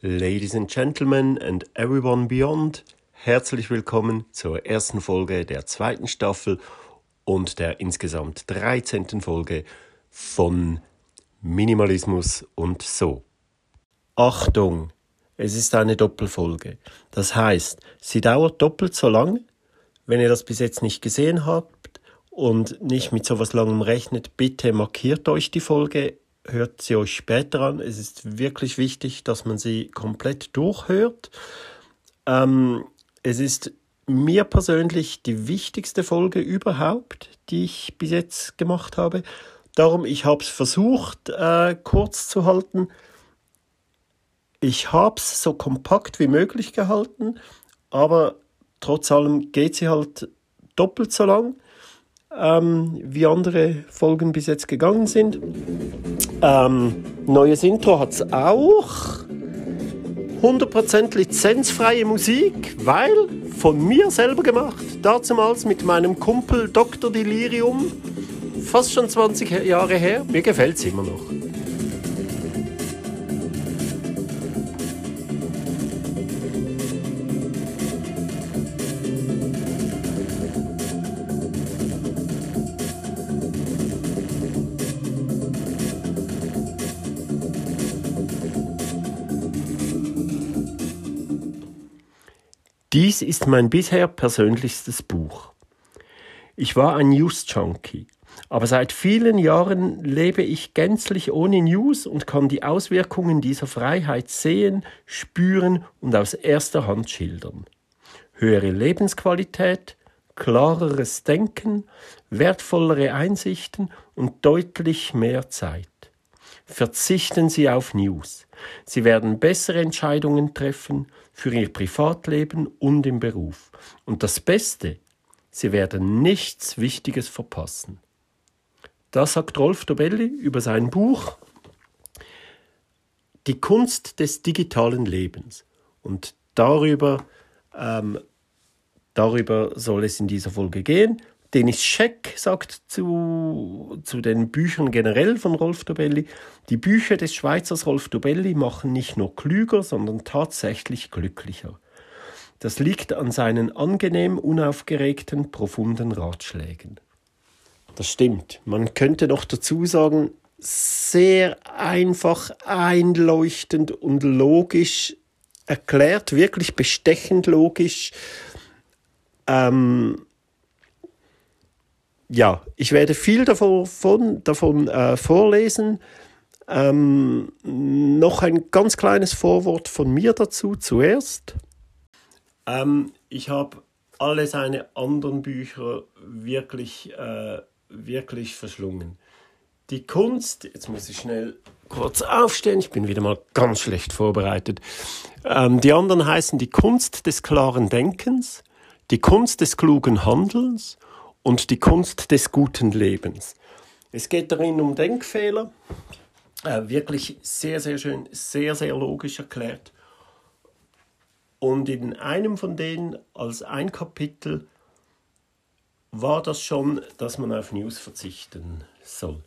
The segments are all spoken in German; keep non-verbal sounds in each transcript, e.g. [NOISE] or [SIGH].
Ladies and Gentlemen and everyone beyond, herzlich willkommen zur ersten Folge der zweiten Staffel und der insgesamt 13. Folge von Minimalismus und so. Achtung, es ist eine Doppelfolge. Das heißt, sie dauert doppelt so lang. Wenn ihr das bis jetzt nicht gesehen habt und nicht mit so was langem rechnet, bitte markiert euch die Folge hört sie euch später an. Es ist wirklich wichtig, dass man sie komplett durchhört. Ähm, es ist mir persönlich die wichtigste Folge überhaupt, die ich bis jetzt gemacht habe. Darum, ich habe es versucht, äh, kurz zu halten. Ich habe es so kompakt wie möglich gehalten, aber trotz allem geht sie halt doppelt so lang ähm, wie andere Folgen bis jetzt gegangen sind. Ähm, neues Intro hat es auch. 100% lizenzfreie Musik, weil von mir selber gemacht. Dazumals mit meinem Kumpel Dr. Delirium. Fast schon 20 Jahre her. Mir gefällt es immer noch. Dies ist mein bisher persönlichstes Buch. Ich war ein News-Junkie, aber seit vielen Jahren lebe ich gänzlich ohne News und kann die Auswirkungen dieser Freiheit sehen, spüren und aus erster Hand schildern. Höhere Lebensqualität, klareres Denken, wertvollere Einsichten und deutlich mehr Zeit. Verzichten Sie auf News. Sie werden bessere Entscheidungen treffen für Ihr Privatleben und im Beruf. Und das Beste, Sie werden nichts Wichtiges verpassen. Das sagt Rolf Dobelli über sein Buch Die Kunst des digitalen Lebens. Und darüber, ähm, darüber soll es in dieser Folge gehen. Denis Scheck sagt zu, zu den Büchern generell von Rolf Dobelli, die Bücher des Schweizers Rolf Dobelli machen nicht nur klüger, sondern tatsächlich glücklicher. Das liegt an seinen angenehm unaufgeregten, profunden Ratschlägen. Das stimmt. Man könnte noch dazu sagen, sehr einfach, einleuchtend und logisch erklärt, wirklich bestechend logisch. Ähm, ja, ich werde viel davon, davon äh, vorlesen. Ähm, noch ein ganz kleines Vorwort von mir dazu zuerst. Ähm, ich habe alle seine anderen Bücher wirklich, äh, wirklich verschlungen. Die Kunst, jetzt muss ich schnell kurz aufstehen, ich bin wieder mal ganz schlecht vorbereitet. Ähm, die anderen heißen die Kunst des klaren Denkens, die Kunst des klugen Handelns und die Kunst des guten Lebens. Es geht darin um Denkfehler, äh, wirklich sehr, sehr schön, sehr, sehr logisch erklärt. Und in einem von denen, als ein Kapitel, war das schon, dass man auf News verzichten soll.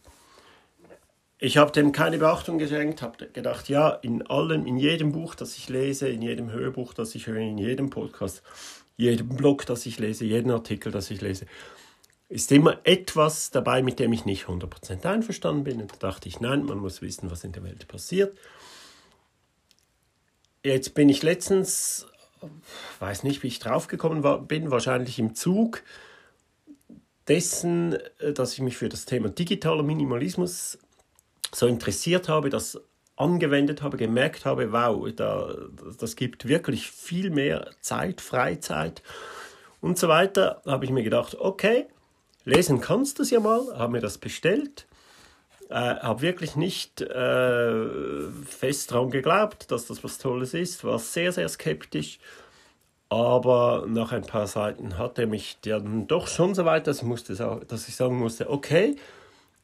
Ich habe dem keine Beachtung geschenkt, habe gedacht, ja, in allem, in jedem Buch, das ich lese, in jedem Hörbuch, das ich höre, in jedem Podcast, jedem Blog, das ich lese, jeden Artikel, das ich lese, ist immer etwas dabei, mit dem ich nicht 100% einverstanden bin. Und da dachte ich, nein, man muss wissen, was in der Welt passiert. Jetzt bin ich letztens, weiß nicht, wie ich draufgekommen bin, wahrscheinlich im Zug dessen, äh, dass ich mich für das Thema digitaler Minimalismus so interessiert habe, das angewendet habe, gemerkt habe, wow, da, das gibt wirklich viel mehr Zeit, Freizeit und so weiter, habe ich mir gedacht, okay, Lesen kannst du es ja mal, habe mir das bestellt. Äh, habe wirklich nicht äh, fest daran geglaubt, dass das was Tolles ist, war sehr, sehr skeptisch. Aber nach ein paar Seiten hat er mich dann doch schon so weit, dass ich, musste, dass ich sagen musste, okay,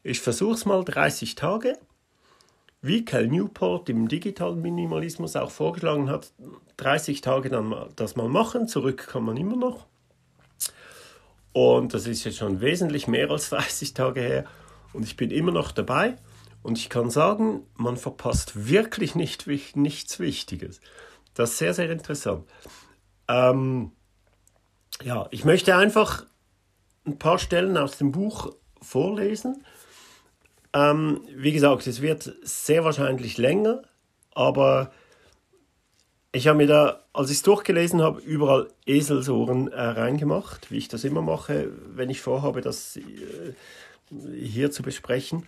ich versuche es mal 30 Tage. Wie Cal Newport im digitalen Minimalismus auch vorgeschlagen hat, 30 Tage dann das mal machen, zurück kann man immer noch. Und das ist jetzt schon wesentlich mehr als 30 Tage her. Und ich bin immer noch dabei. Und ich kann sagen, man verpasst wirklich nicht, nichts Wichtiges. Das ist sehr, sehr interessant. Ähm, ja, ich möchte einfach ein paar Stellen aus dem Buch vorlesen. Ähm, wie gesagt, es wird sehr wahrscheinlich länger, aber ich habe mir da, als ich es durchgelesen habe, überall Eselsohren äh, reingemacht, wie ich das immer mache, wenn ich vorhabe, das äh, hier zu besprechen.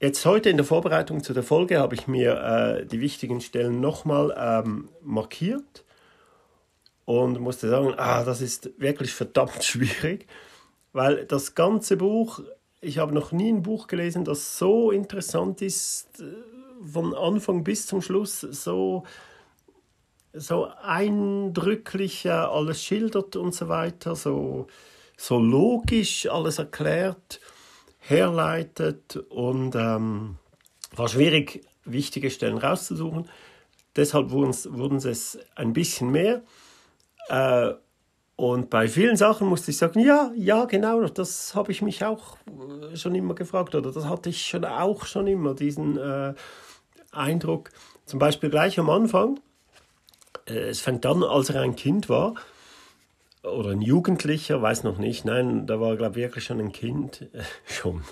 Jetzt heute in der Vorbereitung zu der Folge habe ich mir äh, die wichtigen Stellen nochmal ähm, markiert und musste sagen, ah, das ist wirklich verdammt [LAUGHS] schwierig, weil das ganze Buch, ich habe noch nie ein Buch gelesen, das so interessant ist, äh, von Anfang bis zum Schluss, so, so eindrücklich alles schildert und so weiter, so, so logisch alles erklärt herleitet und ähm, war schwierig, wichtige Stellen rauszusuchen. Deshalb wurden es ein bisschen mehr. Äh, und bei vielen Sachen musste ich sagen, ja, ja, genau, das habe ich mich auch äh, schon immer gefragt oder das hatte ich schon auch schon immer, diesen äh, Eindruck. Zum Beispiel gleich am Anfang, es fängt an, als er ein Kind war, oder ein Jugendlicher, weiß noch nicht. Nein, da war, glaube ich, wirklich schon ein Kind. Äh, [LAUGHS] schon.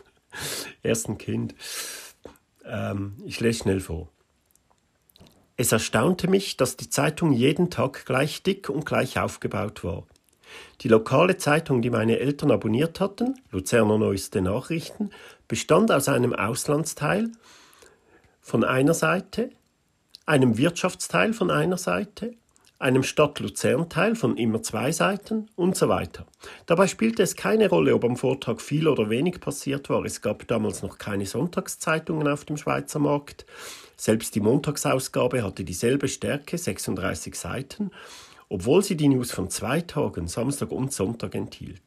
Erst ein Kind. Ähm, ich lese schnell vor. Es erstaunte mich, dass die Zeitung jeden Tag gleich dick und gleich aufgebaut war. Die lokale Zeitung, die meine Eltern abonniert hatten, Luzerner Neueste Nachrichten, bestand aus einem Auslandsteil von einer Seite, einem Wirtschaftsteil von einer Seite einem Stadt-Luzern-Teil von immer zwei Seiten und so weiter. Dabei spielte es keine Rolle, ob am Vortag viel oder wenig passiert war. Es gab damals noch keine Sonntagszeitungen auf dem Schweizer Markt. Selbst die Montagsausgabe hatte dieselbe Stärke, 36 Seiten, obwohl sie die News von zwei Tagen, Samstag und Sonntag enthielt.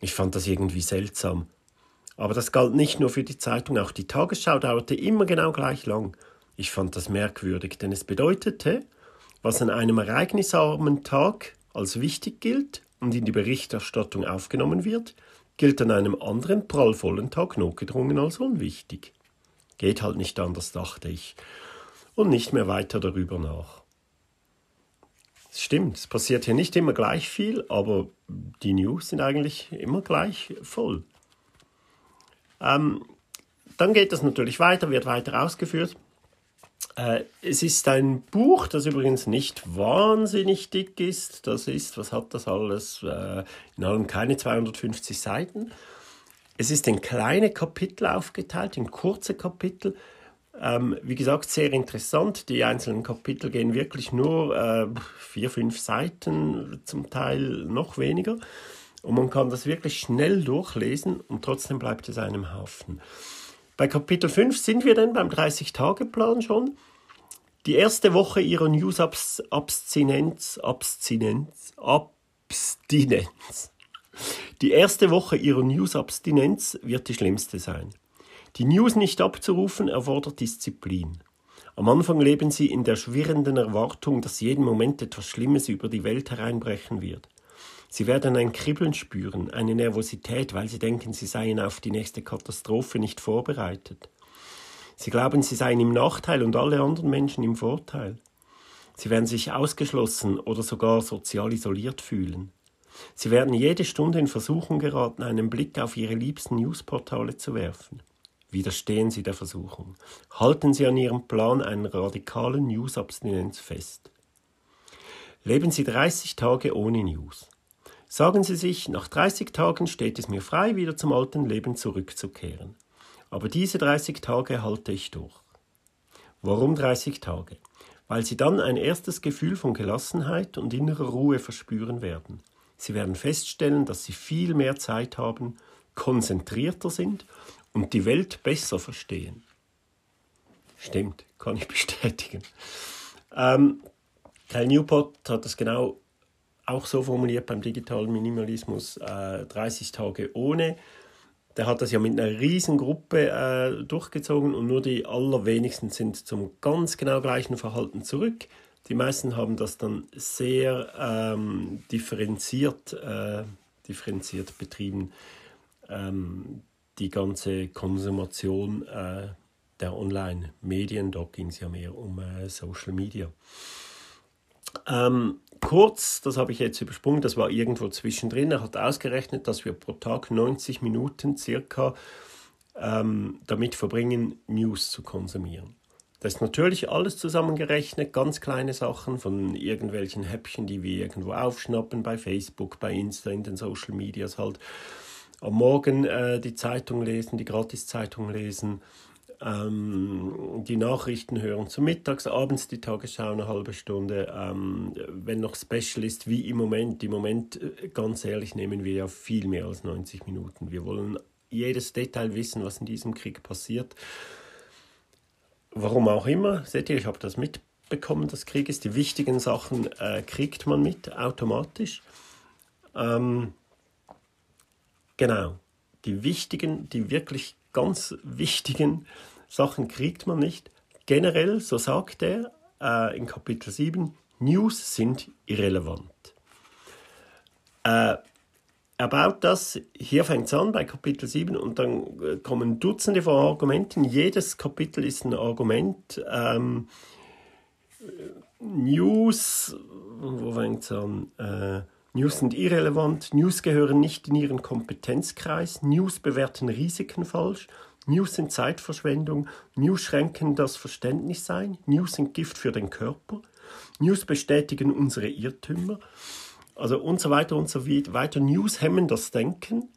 Ich fand das irgendwie seltsam. Aber das galt nicht nur für die Zeitung, auch die Tagesschau dauerte immer genau gleich lang. Ich fand das merkwürdig, denn es bedeutete, was an einem ereignisarmen Tag als wichtig gilt und in die Berichterstattung aufgenommen wird, gilt an einem anderen prallvollen Tag notgedrungen als unwichtig. Geht halt nicht anders, dachte ich, und nicht mehr weiter darüber nach. Es stimmt, es passiert hier nicht immer gleich viel, aber die News sind eigentlich immer gleich voll. Ähm, dann geht das natürlich weiter, wird weiter ausgeführt. Äh, es ist ein Buch, das übrigens nicht wahnsinnig dick ist. Das ist, was hat das alles? Äh, in allem keine 250 Seiten. Es ist in kleine Kapitel aufgeteilt, in kurze Kapitel. Ähm, wie gesagt, sehr interessant. Die einzelnen Kapitel gehen wirklich nur äh, vier, fünf Seiten, zum Teil noch weniger. Und man kann das wirklich schnell durchlesen und trotzdem bleibt es einem haften. Bei Kapitel 5 sind wir denn beim 30-Tage-Plan schon. Die erste Woche ihrer News-Abstinenz, Abstinenz, Abstinenz. Die erste Woche ihrer News-Abstinenz wird die schlimmste sein. Die News nicht abzurufen erfordert Disziplin. Am Anfang leben sie in der schwirrenden Erwartung, dass jeden Moment etwas Schlimmes über die Welt hereinbrechen wird. Sie werden ein Kribbeln spüren, eine Nervosität, weil sie denken, sie seien auf die nächste Katastrophe nicht vorbereitet. Sie glauben, sie seien im Nachteil und alle anderen Menschen im Vorteil. Sie werden sich ausgeschlossen oder sogar sozial isoliert fühlen. Sie werden jede Stunde in Versuchung geraten, einen Blick auf ihre liebsten Newsportale zu werfen. Widerstehen Sie der Versuchung. Halten Sie an Ihrem Plan einer radikalen News-Abstinenz fest. Leben Sie 30 Tage ohne News. Sagen Sie sich, nach 30 Tagen steht es mir frei, wieder zum alten Leben zurückzukehren. Aber diese 30 Tage halte ich durch. Warum 30 Tage? Weil Sie dann ein erstes Gefühl von Gelassenheit und innerer Ruhe verspüren werden. Sie werden feststellen, dass Sie viel mehr Zeit haben, konzentrierter sind und die Welt besser verstehen. Stimmt, kann ich [LAUGHS] bestätigen. Ähm, Cal Newport hat das genau auch so formuliert beim digitalen Minimalismus, äh, 30 Tage ohne. Der hat das ja mit einer riesen Gruppe äh, durchgezogen und nur die allerwenigsten sind zum ganz genau gleichen Verhalten zurück. Die meisten haben das dann sehr ähm, differenziert, äh, differenziert betrieben. Ähm, die ganze Konsumation äh, der Online-Medien. Dort ging es ja mehr um äh, Social Media. Ähm, kurz, das habe ich jetzt übersprungen, das war irgendwo zwischendrin. Er hat ausgerechnet, dass wir pro Tag 90 Minuten circa ähm, damit verbringen, News zu konsumieren. Das ist natürlich alles zusammengerechnet, ganz kleine Sachen von irgendwelchen Häppchen, die wir irgendwo aufschnappen, bei Facebook, bei Insta, in den Social Medias halt. Am Morgen äh, die Zeitung lesen, die Gratiszeitung lesen, ähm, die Nachrichten hören zu mittags, abends die Tagesschau eine halbe Stunde. Ähm, wenn noch Special ist, wie im Moment, im Moment, äh, ganz ehrlich, nehmen wir ja viel mehr als 90 Minuten. Wir wollen jedes Detail wissen, was in diesem Krieg passiert. Warum auch immer, seht ihr, ich habe das mitbekommen, das Krieg ist. Die wichtigen Sachen äh, kriegt man mit automatisch. Ähm, genau, die wichtigen, die wirklich ganz wichtigen Sachen kriegt man nicht. Generell, so sagt er äh, in Kapitel 7, News sind irrelevant. Äh, er baut das, hier fängt es an bei Kapitel 7 und dann äh, kommen Dutzende von Argumenten. Jedes Kapitel ist ein Argument. Ähm, News, wo fängt es an? Äh, News sind irrelevant, News gehören nicht in ihren Kompetenzkreis, News bewerten Risiken falsch, News sind Zeitverschwendung, News schränken das Verständnis ein, News sind Gift für den Körper, News bestätigen unsere Irrtümer, also und so weiter und so weiter. News hemmen das Denken.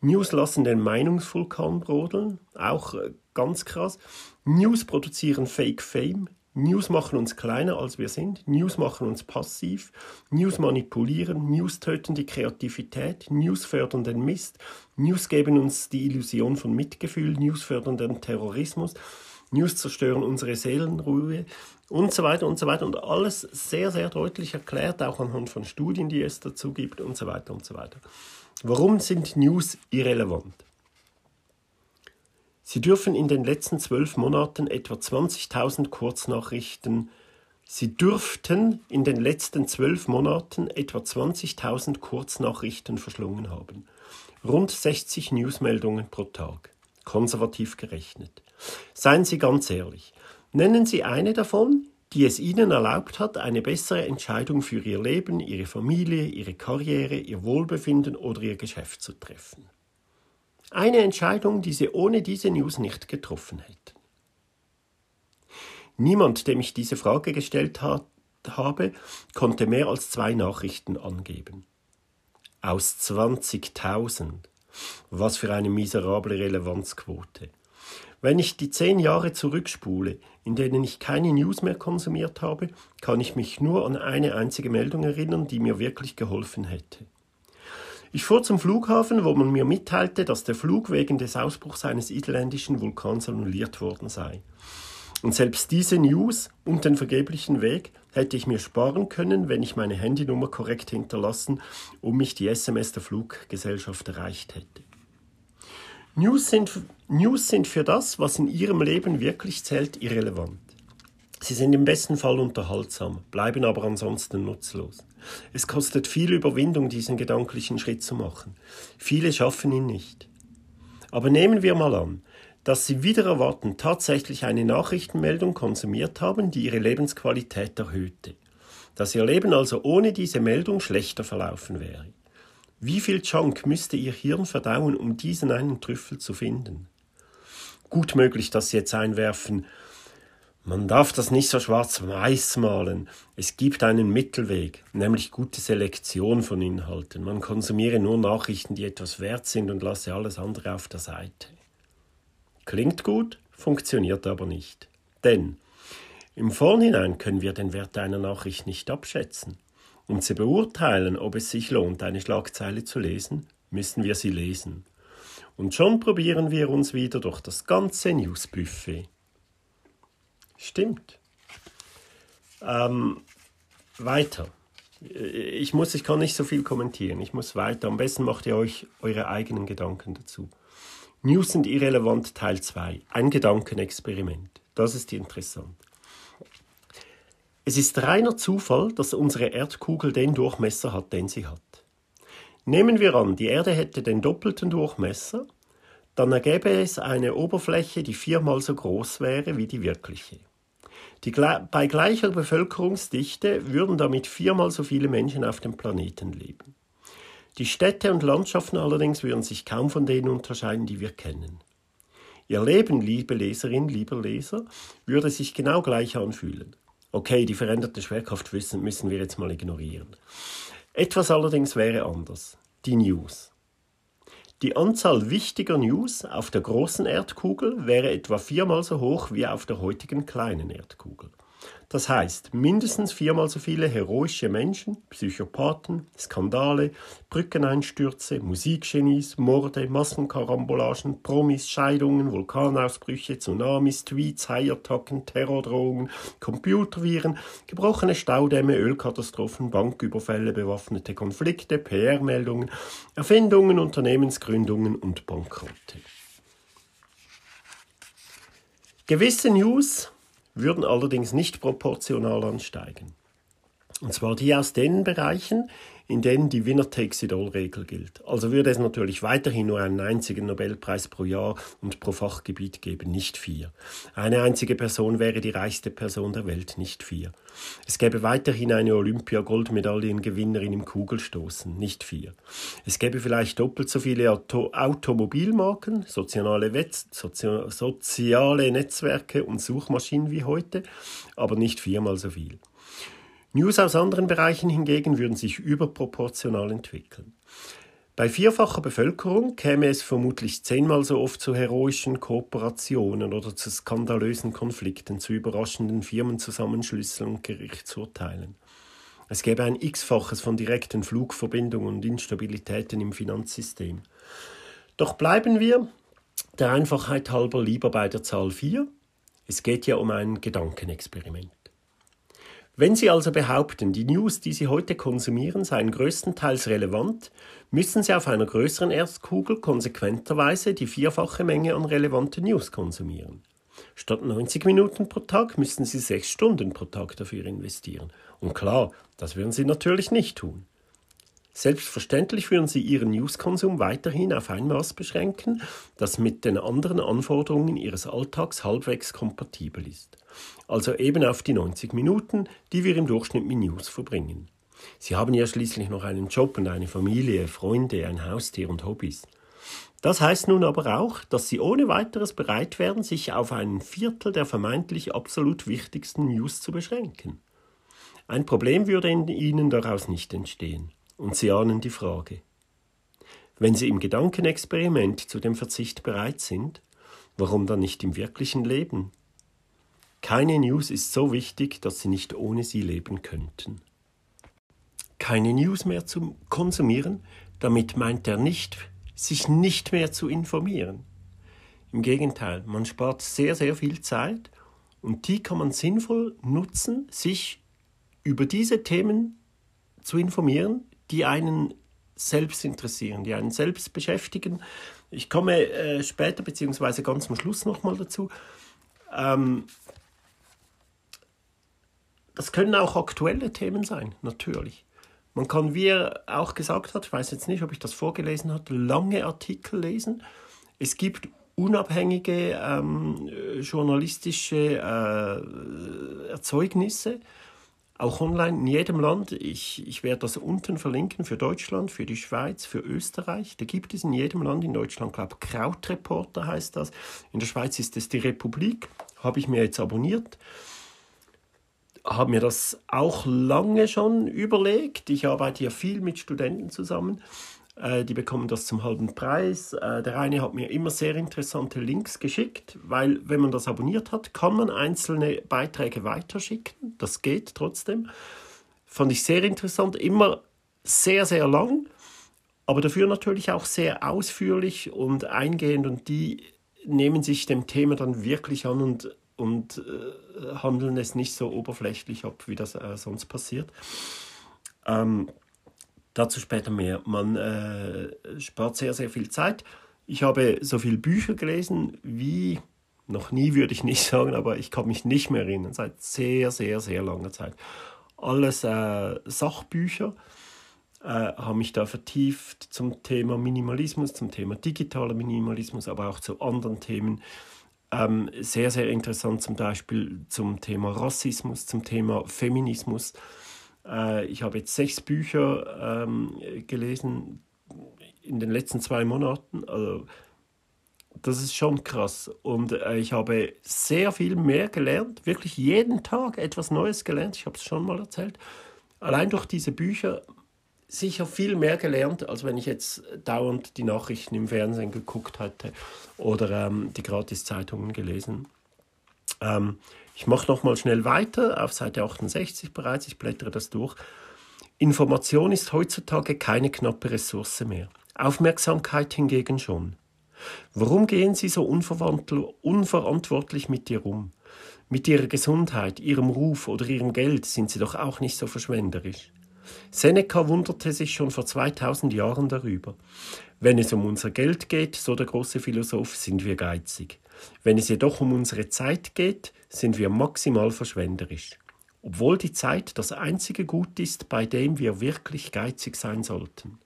News lassen den Meinungsvulkan brodeln, auch äh, ganz krass. News produzieren Fake Fame. News machen uns kleiner, als wir sind. News machen uns passiv. News manipulieren. News töten die Kreativität. News fördern den Mist. News geben uns die Illusion von Mitgefühl. News fördern den Terrorismus. News zerstören unsere Seelenruhe und so weiter und so weiter. Und alles sehr, sehr deutlich erklärt, auch anhand von Studien, die es dazu gibt und so weiter und so weiter. Warum sind News irrelevant? Sie dürfen in den letzten zwölf Monaten etwa 20.000 Kurznachrichten Sie dürften in den letzten zwölf Monaten etwa 20.000 Kurznachrichten verschlungen haben. Rund 60 Newsmeldungen pro Tag, konservativ gerechnet. Seien Sie ganz ehrlich, Nennen Sie eine davon, die es Ihnen erlaubt hat, eine bessere Entscheidung für Ihr Leben, Ihre Familie, Ihre Karriere, Ihr Wohlbefinden oder Ihr Geschäft zu treffen. Eine Entscheidung, die Sie ohne diese News nicht getroffen hätten. Niemand, dem ich diese Frage gestellt hat, habe, konnte mehr als zwei Nachrichten angeben. Aus 20.000. Was für eine miserable Relevanzquote. Wenn ich die zehn Jahre zurückspule, in denen ich keine News mehr konsumiert habe, kann ich mich nur an eine einzige Meldung erinnern, die mir wirklich geholfen hätte. Ich fuhr zum Flughafen, wo man mir mitteilte, dass der Flug wegen des Ausbruchs eines isländischen Vulkans annulliert worden sei. Und selbst diese News und den vergeblichen Weg hätte ich mir sparen können, wenn ich meine Handynummer korrekt hinterlassen und mich die SMS der Fluggesellschaft erreicht hätte. News sind, News sind für das, was in Ihrem Leben wirklich zählt, irrelevant. Sie sind im besten Fall unterhaltsam, bleiben aber ansonsten nutzlos. Es kostet viel Überwindung, diesen gedanklichen Schritt zu machen. Viele schaffen ihn nicht. Aber nehmen wir mal an, dass Sie wieder erwarten tatsächlich eine Nachrichtenmeldung konsumiert haben, die Ihre Lebensqualität erhöhte. Dass Ihr Leben also ohne diese Meldung schlechter verlaufen wäre. Wie viel Junk müsste Ihr Hirn verdauen, um diesen einen Trüffel zu finden? Gut möglich, dass Sie jetzt einwerfen, man darf das nicht so schwarz-weiß malen. Es gibt einen Mittelweg, nämlich gute Selektion von Inhalten. Man konsumiere nur Nachrichten, die etwas wert sind und lasse alles andere auf der Seite. Klingt gut, funktioniert aber nicht. Denn im Vorhinein können wir den Wert einer Nachricht nicht abschätzen. Um zu beurteilen, ob es sich lohnt, eine Schlagzeile zu lesen, müssen wir sie lesen. Und schon probieren wir uns wieder durch das ganze Newsbuffet. Stimmt. Ähm, weiter. Ich muss, ich kann nicht so viel kommentieren. Ich muss weiter. Am besten macht ihr euch eure eigenen Gedanken dazu. News sind irrelevant Teil 2. Ein Gedankenexperiment. Das ist interessant. Es ist reiner Zufall, dass unsere Erdkugel den Durchmesser hat, den sie hat. Nehmen wir an, die Erde hätte den doppelten Durchmesser, dann ergäbe es eine Oberfläche, die viermal so groß wäre wie die wirkliche. Die, bei gleicher Bevölkerungsdichte würden damit viermal so viele Menschen auf dem Planeten leben. Die Städte und Landschaften allerdings würden sich kaum von denen unterscheiden, die wir kennen. Ihr Leben, liebe Leserin, lieber Leser, würde sich genau gleich anfühlen. Okay, die veränderte Schwerkraft müssen wir jetzt mal ignorieren. Etwas allerdings wäre anders. Die News. Die Anzahl wichtiger News auf der großen Erdkugel wäre etwa viermal so hoch wie auf der heutigen kleinen Erdkugel. Das heißt, mindestens viermal so viele heroische Menschen, Psychopathen, Skandale, Brückeneinstürze, Musikgenies, Morde, Massenkarambolagen, Promis, Scheidungen, Vulkanausbrüche, Tsunamis, Tweets, Haiattacken, Terrordrohungen, Computerviren, gebrochene Staudämme, Ölkatastrophen, Banküberfälle, bewaffnete Konflikte, PR-Meldungen, Erfindungen, Unternehmensgründungen und Bankrotte. Gewisse News würden allerdings nicht proportional ansteigen. Und zwar die aus den Bereichen, in denen die Winner-Takes-it-all-Regel gilt. Also würde es natürlich weiterhin nur einen einzigen Nobelpreis pro Jahr und pro Fachgebiet geben, nicht vier. Eine einzige Person wäre die reichste Person der Welt, nicht vier. Es gäbe weiterhin eine Olympia-Goldmedaillengewinnerin im Kugelstoßen, nicht vier. Es gäbe vielleicht doppelt so viele Auto Automobilmarken, soziale, Wetz soziale Netzwerke und Suchmaschinen wie heute, aber nicht viermal so viel. News aus anderen Bereichen hingegen würden sich überproportional entwickeln. Bei vierfacher Bevölkerung käme es vermutlich zehnmal so oft zu heroischen Kooperationen oder zu skandalösen Konflikten, zu überraschenden Firmenzusammenschlüsseln und Gerichtsurteilen. Es gäbe ein x-faches von direkten Flugverbindungen und Instabilitäten im Finanzsystem. Doch bleiben wir der Einfachheit halber lieber bei der Zahl 4. Es geht ja um ein Gedankenexperiment. Wenn Sie also behaupten, die News, die Sie heute konsumieren, seien größtenteils relevant, müssen Sie auf einer größeren Erstkugel konsequenterweise die vierfache Menge an relevanten News konsumieren. Statt 90 Minuten pro Tag müssen Sie sechs Stunden pro Tag dafür investieren. Und klar, das würden Sie natürlich nicht tun. Selbstverständlich würden Sie Ihren Newskonsum weiterhin auf ein Maß beschränken, das mit den anderen Anforderungen Ihres Alltags halbwegs kompatibel ist. Also eben auf die 90 Minuten, die wir im Durchschnitt mit News verbringen. Sie haben ja schließlich noch einen Job und eine Familie, Freunde, ein Haustier und Hobbys. Das heißt nun aber auch, dass Sie ohne weiteres bereit wären, sich auf ein Viertel der vermeintlich absolut wichtigsten News zu beschränken. Ein Problem würde Ihnen daraus nicht entstehen. Und Sie ahnen die Frage. Wenn Sie im Gedankenexperiment zu dem Verzicht bereit sind, warum dann nicht im wirklichen Leben? Keine News ist so wichtig, dass Sie nicht ohne sie leben könnten. Keine News mehr zu konsumieren, damit meint er nicht, sich nicht mehr zu informieren. Im Gegenteil, man spart sehr, sehr viel Zeit und die kann man sinnvoll nutzen, sich über diese Themen zu informieren, die einen selbst interessieren, die einen selbst beschäftigen. Ich komme äh, später beziehungsweise ganz am Schluss nochmal dazu. Ähm, das können auch aktuelle Themen sein, natürlich. Man kann, wie er auch gesagt hat, ich weiß jetzt nicht, ob ich das vorgelesen habe, lange Artikel lesen. Es gibt unabhängige ähm, journalistische äh, Erzeugnisse auch online in jedem Land. Ich, ich werde das unten verlinken für Deutschland, für die Schweiz, für Österreich. Da gibt es in jedem Land, in Deutschland, glaube ich, Krautreporter heißt das. In der Schweiz ist es die Republik. Habe ich mir jetzt abonniert. Habe mir das auch lange schon überlegt. Ich arbeite ja viel mit Studenten zusammen. Äh, die bekommen das zum halben Preis. Äh, der eine hat mir immer sehr interessante Links geschickt, weil wenn man das abonniert hat, kann man einzelne Beiträge weiterschicken. Das geht trotzdem. Fand ich sehr interessant, immer sehr, sehr lang, aber dafür natürlich auch sehr ausführlich und eingehend und die nehmen sich dem Thema dann wirklich an und, und äh, handeln es nicht so oberflächlich ab, wie das äh, sonst passiert. Ähm, Dazu später mehr. Man äh, spart sehr, sehr viel Zeit. Ich habe so viele Bücher gelesen wie noch nie, würde ich nicht [LAUGHS] sagen, aber ich kann mich nicht mehr erinnern, seit sehr, sehr, sehr langer Zeit. Alles äh, Sachbücher, äh, habe mich da vertieft zum Thema Minimalismus, zum Thema digitaler Minimalismus, aber auch zu anderen Themen. Ähm, sehr, sehr interessant zum Beispiel zum Thema Rassismus, zum Thema Feminismus. Äh, ich habe jetzt sechs Bücher ähm, gelesen in den letzten zwei Monaten. Also, das ist schon krass. Und äh, ich habe sehr viel mehr gelernt, wirklich jeden Tag etwas Neues gelernt. Ich habe es schon mal erzählt. Allein durch diese Bücher sicher viel mehr gelernt, als wenn ich jetzt dauernd die Nachrichten im Fernsehen geguckt hätte oder ähm, die Gratiszeitungen gelesen. Ähm, ich mache noch mal schnell weiter auf Seite 68 bereits, ich blättere das durch. Information ist heutzutage keine knappe Ressource mehr. Aufmerksamkeit hingegen schon. Warum gehen Sie so unverantwortlich mit ihr um? Mit Ihrer Gesundheit, Ihrem Ruf oder Ihrem Geld sind Sie doch auch nicht so verschwenderisch. Seneca wunderte sich schon vor 2000 Jahren darüber. Wenn es um unser Geld geht, so der große Philosoph, sind wir geizig. Wenn es jedoch um unsere Zeit geht, sind wir maximal verschwenderisch. Obwohl die Zeit das einzige Gut ist, bei dem wir wirklich geizig sein sollten.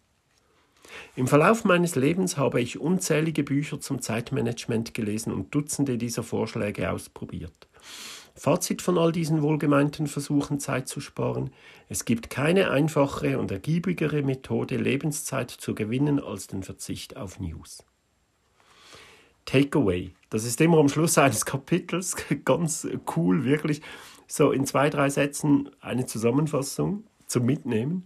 Im Verlauf meines Lebens habe ich unzählige Bücher zum Zeitmanagement gelesen und Dutzende dieser Vorschläge ausprobiert. Fazit von all diesen wohlgemeinten Versuchen, Zeit zu sparen. Es gibt keine einfachere und ergiebigere Methode, Lebenszeit zu gewinnen, als den Verzicht auf News. Takeaway. Das ist immer am Schluss eines [LAUGHS] Kapitels ganz cool, wirklich. So in zwei, drei Sätzen eine Zusammenfassung zum Mitnehmen.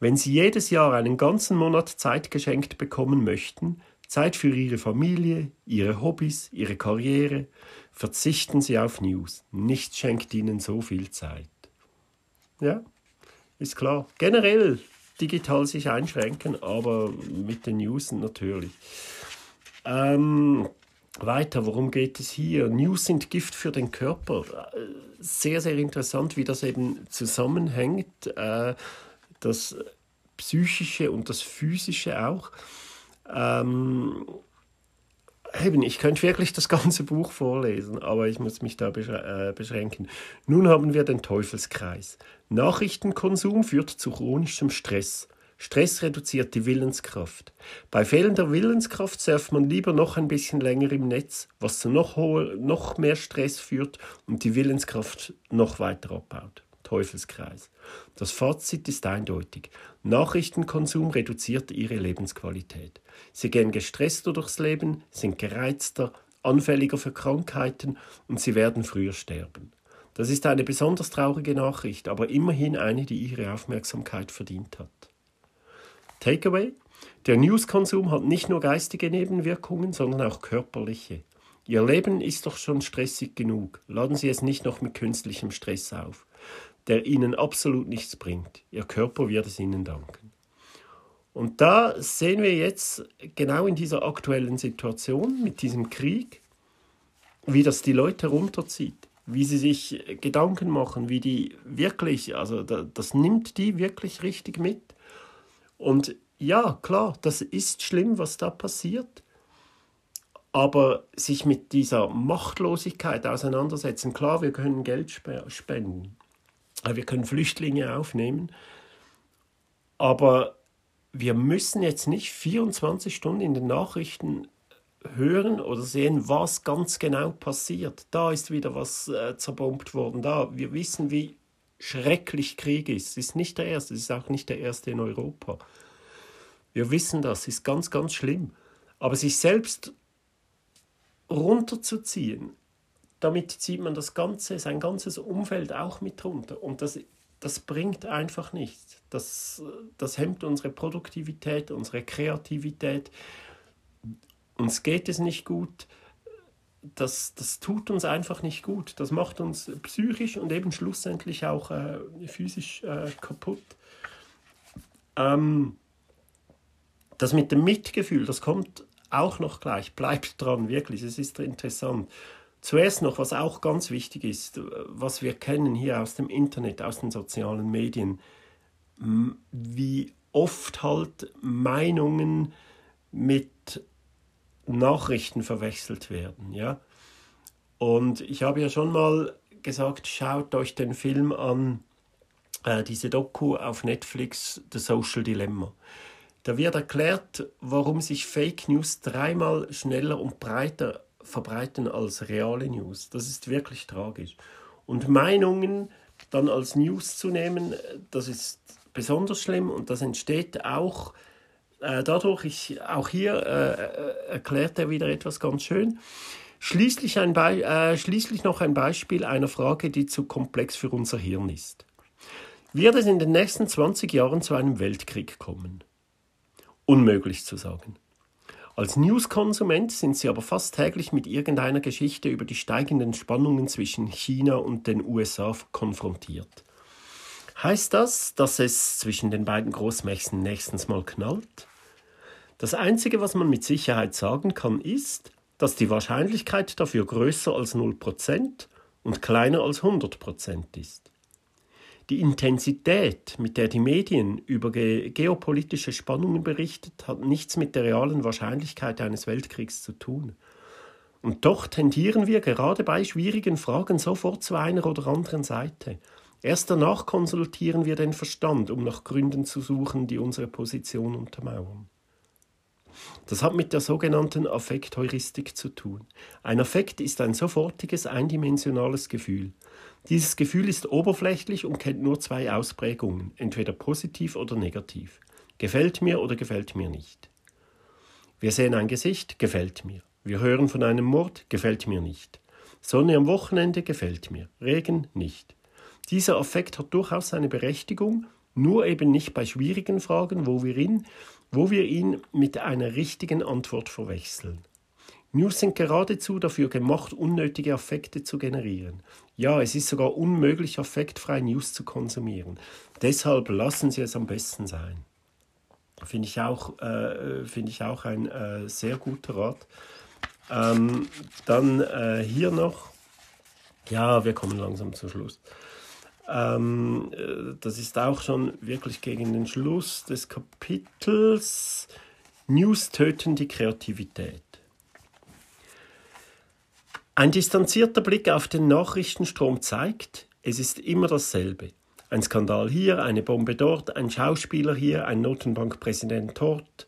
Wenn Sie jedes Jahr einen ganzen Monat Zeit geschenkt bekommen möchten, Zeit für Ihre Familie, Ihre Hobbys, Ihre Karriere, verzichten Sie auf News. Nichts schenkt Ihnen so viel Zeit. Ja, ist klar. Generell digital sich einschränken, aber mit den News natürlich. Ähm, weiter, worum geht es hier? News sind Gift für den Körper. Sehr, sehr interessant, wie das eben zusammenhängt. Äh, das Psychische und das Physische auch. Ähm, Eben, ich könnte wirklich das ganze Buch vorlesen, aber ich muss mich da äh, beschränken. Nun haben wir den Teufelskreis. Nachrichtenkonsum führt zu chronischem Stress. Stress reduziert die Willenskraft. Bei fehlender Willenskraft surft man lieber noch ein bisschen länger im Netz, was zu noch, noch mehr Stress führt und die Willenskraft noch weiter abbaut. Teufelskreis. Das Fazit ist eindeutig. Nachrichtenkonsum reduziert ihre Lebensqualität. Sie gehen gestresster durchs Leben, sind gereizter, anfälliger für Krankheiten und sie werden früher sterben. Das ist eine besonders traurige Nachricht, aber immerhin eine, die ihre Aufmerksamkeit verdient hat. Takeaway? Der Newskonsum hat nicht nur geistige Nebenwirkungen, sondern auch körperliche. Ihr Leben ist doch schon stressig genug. Laden Sie es nicht noch mit künstlichem Stress auf der ihnen absolut nichts bringt. Ihr Körper wird es ihnen danken. Und da sehen wir jetzt genau in dieser aktuellen Situation mit diesem Krieg, wie das die Leute runterzieht, wie sie sich Gedanken machen, wie die wirklich, also das nimmt die wirklich richtig mit. Und ja, klar, das ist schlimm, was da passiert. Aber sich mit dieser Machtlosigkeit auseinandersetzen, klar, wir können Geld spenden. Wir können Flüchtlinge aufnehmen, aber wir müssen jetzt nicht 24 Stunden in den Nachrichten hören oder sehen, was ganz genau passiert. Da ist wieder was äh, zerbombt worden. Da, wir wissen, wie schrecklich Krieg ist. Es ist nicht der erste, es ist auch nicht der erste in Europa. Wir wissen das, es ist ganz, ganz schlimm. Aber sich selbst runterzuziehen, damit zieht man das ganze, sein ganzes Umfeld auch mit runter. Und das, das bringt einfach nichts. Das, das hemmt unsere Produktivität, unsere Kreativität. Uns geht es nicht gut. Das, das tut uns einfach nicht gut. Das macht uns psychisch und eben schlussendlich auch äh, physisch äh, kaputt. Ähm, das mit dem Mitgefühl, das kommt auch noch gleich. Bleibt dran, wirklich. Es ist interessant. Zuerst noch, was auch ganz wichtig ist, was wir kennen hier aus dem Internet, aus den sozialen Medien, wie oft halt Meinungen mit Nachrichten verwechselt werden, ja. Und ich habe ja schon mal gesagt, schaut euch den Film an äh, diese Doku auf Netflix, The Social Dilemma. Da wird erklärt, warum sich Fake News dreimal schneller und breiter verbreiten als reale News. Das ist wirklich tragisch. Und Meinungen dann als News zu nehmen, das ist besonders schlimm und das entsteht auch äh, dadurch, ich, auch hier äh, äh erklärt er wieder etwas ganz schön. Schließlich, ein äh, schließlich noch ein Beispiel einer Frage, die zu komplex für unser Hirn ist. Wird es in den nächsten 20 Jahren zu einem Weltkrieg kommen? Unmöglich zu sagen. Als News-Konsument sind Sie aber fast täglich mit irgendeiner Geschichte über die steigenden Spannungen zwischen China und den USA konfrontiert. Heißt das, dass es zwischen den beiden Großmächten nächstens mal knallt? Das Einzige, was man mit Sicherheit sagen kann, ist, dass die Wahrscheinlichkeit dafür größer als 0% und kleiner als 100% ist. Die Intensität, mit der die Medien über ge geopolitische Spannungen berichtet, hat nichts mit der realen Wahrscheinlichkeit eines Weltkriegs zu tun. Und doch tendieren wir gerade bei schwierigen Fragen sofort zu einer oder anderen Seite. Erst danach konsultieren wir den Verstand, um nach Gründen zu suchen, die unsere Position untermauern. Das hat mit der sogenannten Affektheuristik zu tun. Ein Affekt ist ein sofortiges, eindimensionales Gefühl. Dieses Gefühl ist oberflächlich und kennt nur zwei Ausprägungen, entweder positiv oder negativ. Gefällt mir oder gefällt mir nicht. Wir sehen ein Gesicht, gefällt mir. Wir hören von einem Mord, gefällt mir nicht. Sonne am Wochenende gefällt mir, Regen nicht. Dieser Affekt hat durchaus seine Berechtigung, nur eben nicht bei schwierigen Fragen, wo wir ihn, wo wir ihn mit einer richtigen Antwort verwechseln. News sind geradezu dafür gemacht, unnötige Affekte zu generieren. Ja, es ist sogar unmöglich, affektfrei News zu konsumieren. Deshalb lassen Sie es am besten sein. Finde ich auch, äh, find ich auch ein äh, sehr guter Rat. Ähm, dann äh, hier noch, ja, wir kommen langsam zum Schluss. Ähm, äh, das ist auch schon wirklich gegen den Schluss des Kapitels. News töten die Kreativität. Ein distanzierter Blick auf den Nachrichtenstrom zeigt, es ist immer dasselbe. Ein Skandal hier, eine Bombe dort, ein Schauspieler hier, ein Notenbankpräsident dort.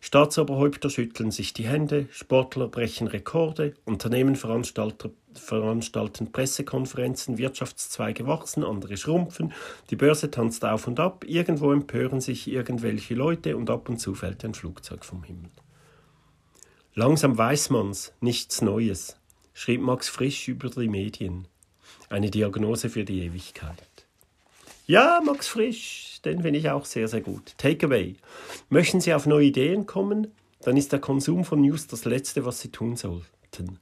Staatsoberhäupter schütteln sich die Hände, Sportler brechen Rekorde, Unternehmen veranstalten Pressekonferenzen, Wirtschaftszweige wachsen, andere schrumpfen, die Börse tanzt auf und ab, irgendwo empören sich irgendwelche Leute und ab und zu fällt ein Flugzeug vom Himmel. Langsam weiß man's, nichts Neues schrieb Max Frisch über die Medien. Eine Diagnose für die Ewigkeit. Ja, Max Frisch, den finde ich auch sehr, sehr gut. Takeaway. Möchten Sie auf neue Ideen kommen? Dann ist der Konsum von News das Letzte, was Sie tun sollten.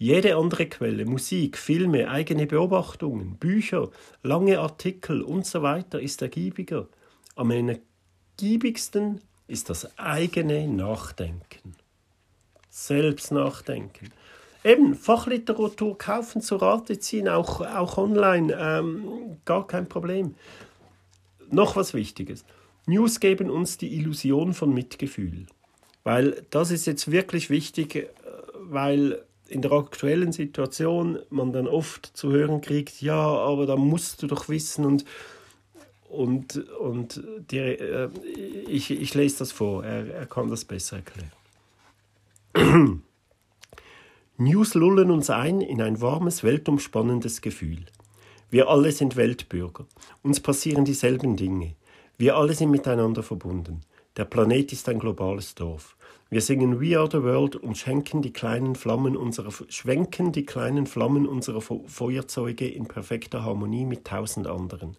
Jede andere Quelle, Musik, Filme, eigene Beobachtungen, Bücher, lange Artikel und so weiter ist ergiebiger. Am ergiebigsten ist das eigene Nachdenken. Selbst nachdenken. Eben, Fachliteratur kaufen, zu Rate ziehen, auch, auch online, ähm, gar kein Problem. Noch was Wichtiges. News geben uns die Illusion von Mitgefühl. Weil das ist jetzt wirklich wichtig, äh, weil in der aktuellen Situation man dann oft zu hören kriegt, ja, aber da musst du doch wissen und und, und die, äh, ich, ich lese das vor, er, er kann das besser erklären. [CLEARS THROAT] News lullen uns ein in ein warmes, weltumspannendes Gefühl. Wir alle sind Weltbürger. Uns passieren dieselben Dinge. Wir alle sind miteinander verbunden. Der Planet ist ein globales Dorf. Wir singen We Are the World und schenken die kleinen Flammen unserer, schwenken die kleinen Flammen unserer Feuerzeuge in perfekter Harmonie mit tausend anderen.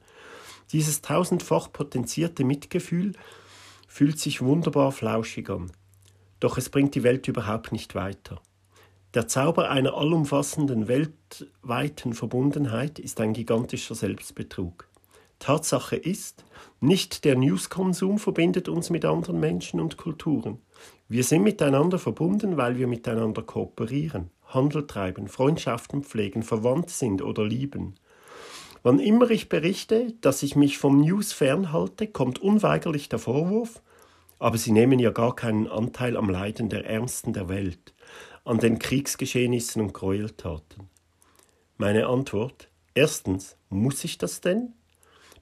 Dieses tausendfach potenzierte Mitgefühl fühlt sich wunderbar flauschig an. Doch es bringt die Welt überhaupt nicht weiter. Der Zauber einer allumfassenden weltweiten Verbundenheit ist ein gigantischer Selbstbetrug. Tatsache ist, nicht der Newskonsum verbindet uns mit anderen Menschen und Kulturen. Wir sind miteinander verbunden, weil wir miteinander kooperieren, Handel treiben, Freundschaften pflegen, verwandt sind oder lieben. Wann immer ich berichte, dass ich mich vom News fernhalte, kommt unweigerlich der Vorwurf, aber Sie nehmen ja gar keinen Anteil am Leiden der Ärmsten der Welt an den Kriegsgeschehnissen und Gräueltaten? Meine Antwort: Erstens, muss ich das denn?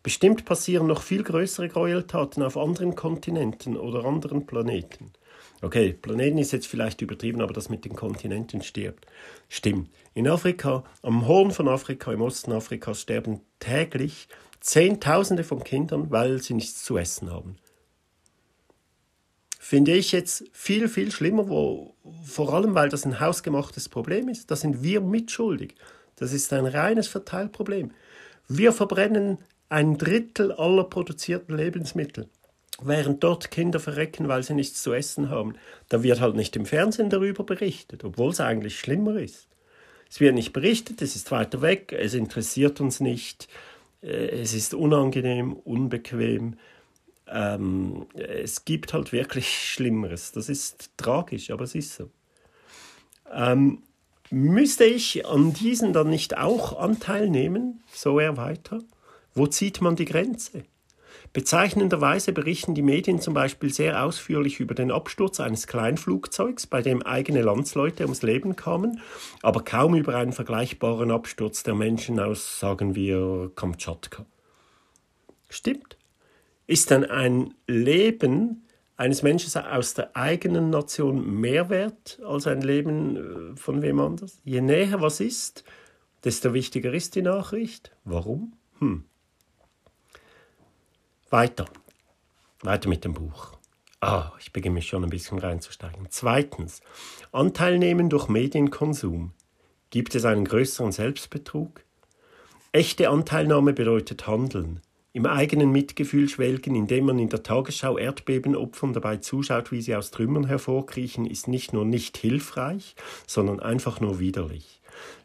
Bestimmt passieren noch viel größere Gräueltaten auf anderen Kontinenten oder anderen Planeten. Okay, Planeten ist jetzt vielleicht übertrieben, aber das mit den Kontinenten stirbt. Stimmt. In Afrika, am Horn von Afrika, im Osten Afrikas, sterben täglich Zehntausende von Kindern, weil sie nichts zu essen haben. Finde ich jetzt viel, viel schlimmer, wo, vor allem weil das ein hausgemachtes Problem ist. Da sind wir mitschuldig. Das ist ein reines Verteilproblem. Wir verbrennen ein Drittel aller produzierten Lebensmittel. Während dort Kinder verrecken, weil sie nichts zu essen haben, da wird halt nicht im Fernsehen darüber berichtet, obwohl es eigentlich schlimmer ist. Es wird nicht berichtet, es ist weiter weg, es interessiert uns nicht, äh, es ist unangenehm, unbequem. Ähm, es gibt halt wirklich Schlimmeres. Das ist tragisch, aber es ist so. Ähm, müsste ich an diesen dann nicht auch Anteil nehmen? So er weiter. Wo zieht man die Grenze? Bezeichnenderweise berichten die Medien zum Beispiel sehr ausführlich über den Absturz eines Kleinflugzeugs, bei dem eigene Landsleute ums Leben kamen, aber kaum über einen vergleichbaren Absturz der Menschen aus, sagen wir, Kamtschatka. Stimmt. Ist denn ein Leben eines Menschen aus der eigenen Nation mehr wert als ein Leben äh, von wem anders? Je näher was ist, desto wichtiger ist die Nachricht. Warum? Hm. Weiter. Weiter mit dem Buch. Ah, ich beginne mich schon ein bisschen reinzusteigen. Zweitens. Anteil nehmen durch Medienkonsum. Gibt es einen größeren Selbstbetrug? Echte Anteilnahme bedeutet Handeln. Im eigenen Mitgefühl schwelgen, indem man in der Tagesschau Erdbebenopfern dabei zuschaut, wie sie aus Trümmern hervorkriechen, ist nicht nur nicht hilfreich, sondern einfach nur widerlich.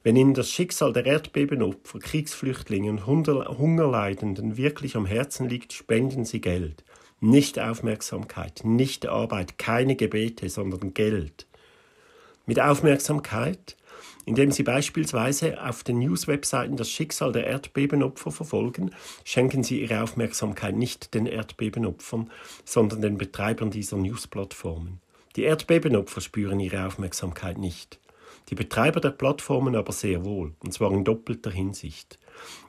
Wenn Ihnen das Schicksal der Erdbebenopfer, Kriegsflüchtlinge und Hungerleidenden wirklich am Herzen liegt, spenden Sie Geld. Nicht Aufmerksamkeit, nicht Arbeit, keine Gebete, sondern Geld. Mit Aufmerksamkeit, indem Sie beispielsweise auf den News-Webseiten das Schicksal der Erdbebenopfer verfolgen, schenken Sie Ihre Aufmerksamkeit nicht den Erdbebenopfern, sondern den Betreibern dieser News-Plattformen. Die Erdbebenopfer spüren ihre Aufmerksamkeit nicht die Betreiber der Plattformen aber sehr wohl, und zwar in doppelter Hinsicht.